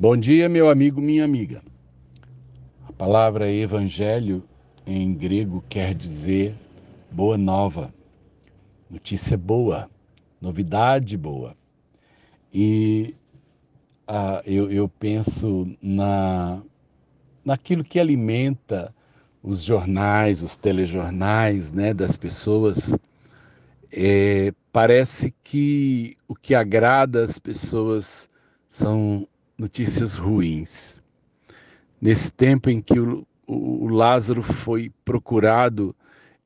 Bom dia, meu amigo, minha amiga. A palavra evangelho em grego quer dizer boa nova, notícia boa, novidade boa. E ah, eu, eu penso na, naquilo que alimenta os jornais, os telejornais né, das pessoas. É, parece que o que agrada as pessoas são notícias ruins. Nesse tempo em que o, o, o Lázaro foi procurado,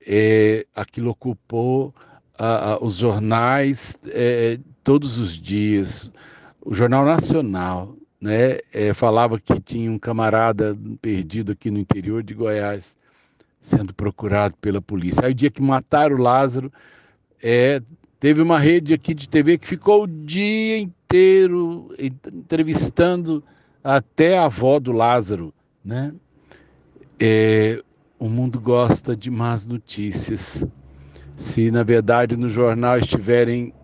é, aquilo ocupou a, a, os jornais é, todos os dias. O Jornal Nacional né, é, falava que tinha um camarada perdido aqui no interior de Goiás sendo procurado pela polícia. Aí o dia que mataram o Lázaro, é, teve uma rede aqui de TV que ficou o dia inteiro entrevistando até a avó do Lázaro, né? É, o mundo gosta de más notícias. Se na verdade no jornal estiverem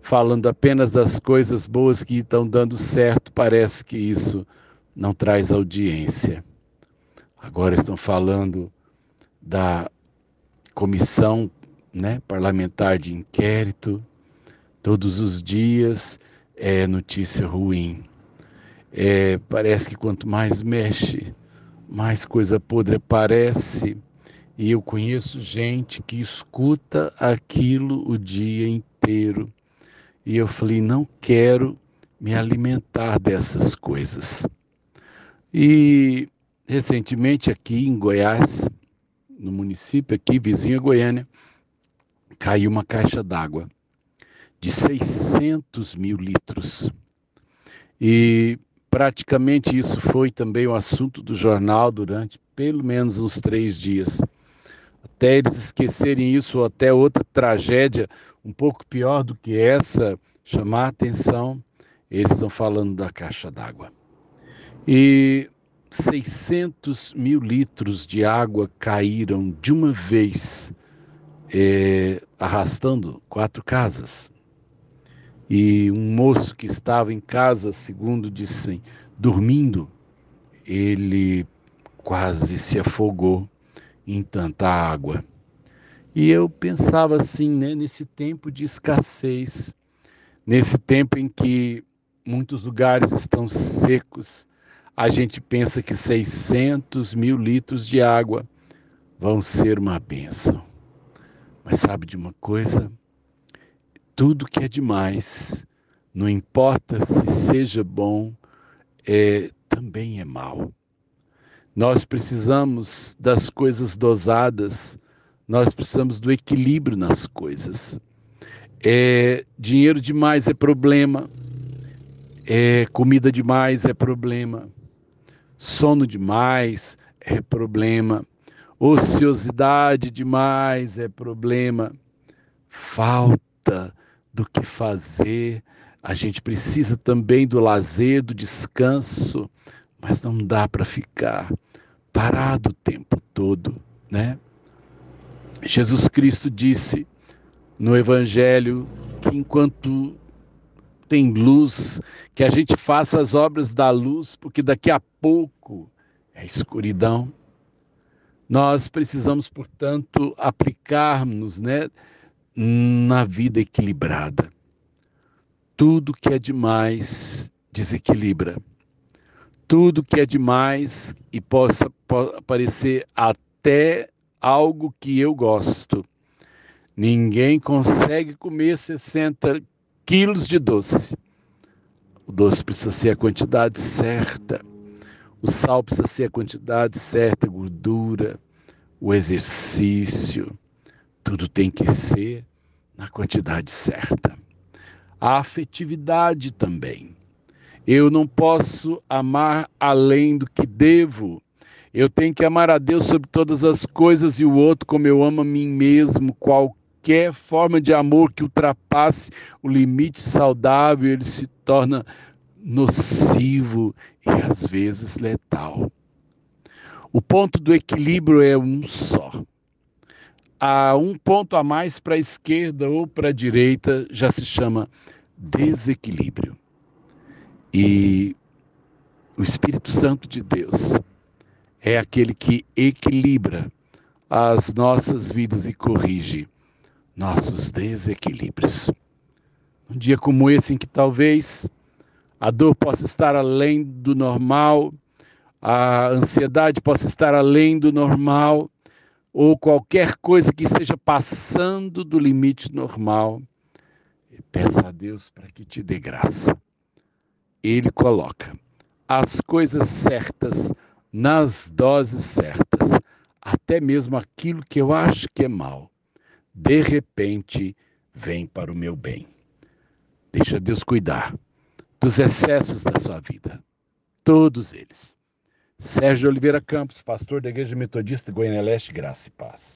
falando apenas das coisas boas que estão dando certo, parece que isso não traz audiência. Agora estão falando da comissão né, parlamentar de inquérito todos os dias é notícia ruim. É, parece que quanto mais mexe, mais coisa podre aparece. E eu conheço gente que escuta aquilo o dia inteiro. E eu falei: não quero me alimentar dessas coisas. E recentemente aqui em Goiás, no município aqui, vizinho a Goiânia, caiu uma caixa d'água de 600 mil litros. E praticamente isso foi também o assunto do jornal durante pelo menos uns três dias. Até eles esquecerem isso, ou até outra tragédia um pouco pior do que essa chamar a atenção, eles estão falando da caixa d'água. E 600 mil litros de água caíram de uma vez, arrastando quatro casas. E um moço que estava em casa, segundo dizem, dormindo, ele quase se afogou em tanta água. E eu pensava assim, né, nesse tempo de escassez, nesse tempo em que muitos lugares estão secos, a gente pensa que 600 mil litros de água vão ser uma bênção. Mas sabe de uma coisa? tudo que é demais, não importa se seja bom, é, também é mal. Nós precisamos das coisas dosadas, nós precisamos do equilíbrio nas coisas. É, dinheiro demais é problema, é, comida demais é problema, sono demais é problema, ociosidade demais é problema, falta do que fazer, a gente precisa também do lazer, do descanso, mas não dá para ficar parado o tempo todo, né? Jesus Cristo disse no Evangelho que enquanto tem luz, que a gente faça as obras da luz, porque daqui a pouco é escuridão. Nós precisamos, portanto, aplicarmos, né? na vida equilibrada. Tudo que é demais desequilibra. Tudo que é demais e possa parecer até algo que eu gosto. Ninguém consegue comer 60 quilos de doce. O doce precisa ser a quantidade certa. O sal precisa ser a quantidade certa, a gordura, o exercício. Tudo tem que ser na quantidade certa. A afetividade também. Eu não posso amar além do que devo. Eu tenho que amar a Deus sobre todas as coisas e o outro como eu amo a mim mesmo. Qualquer forma de amor que ultrapasse o limite saudável, ele se torna nocivo e às vezes letal. O ponto do equilíbrio é um só a um ponto a mais para a esquerda ou para a direita já se chama desequilíbrio. E O Espírito Santo de Deus é aquele que equilibra as nossas vidas e corrige nossos desequilíbrios. Um dia como esse, em que talvez a dor possa estar além do normal, a ansiedade possa estar além do normal, ou qualquer coisa que esteja passando do limite normal, peça a Deus para que te dê graça. Ele coloca as coisas certas nas doses certas, até mesmo aquilo que eu acho que é mal, de repente vem para o meu bem. Deixa Deus cuidar dos excessos da sua vida, todos eles. Sérgio Oliveira Campos, pastor da Igreja Metodista Goiânia Leste, Graça e Paz.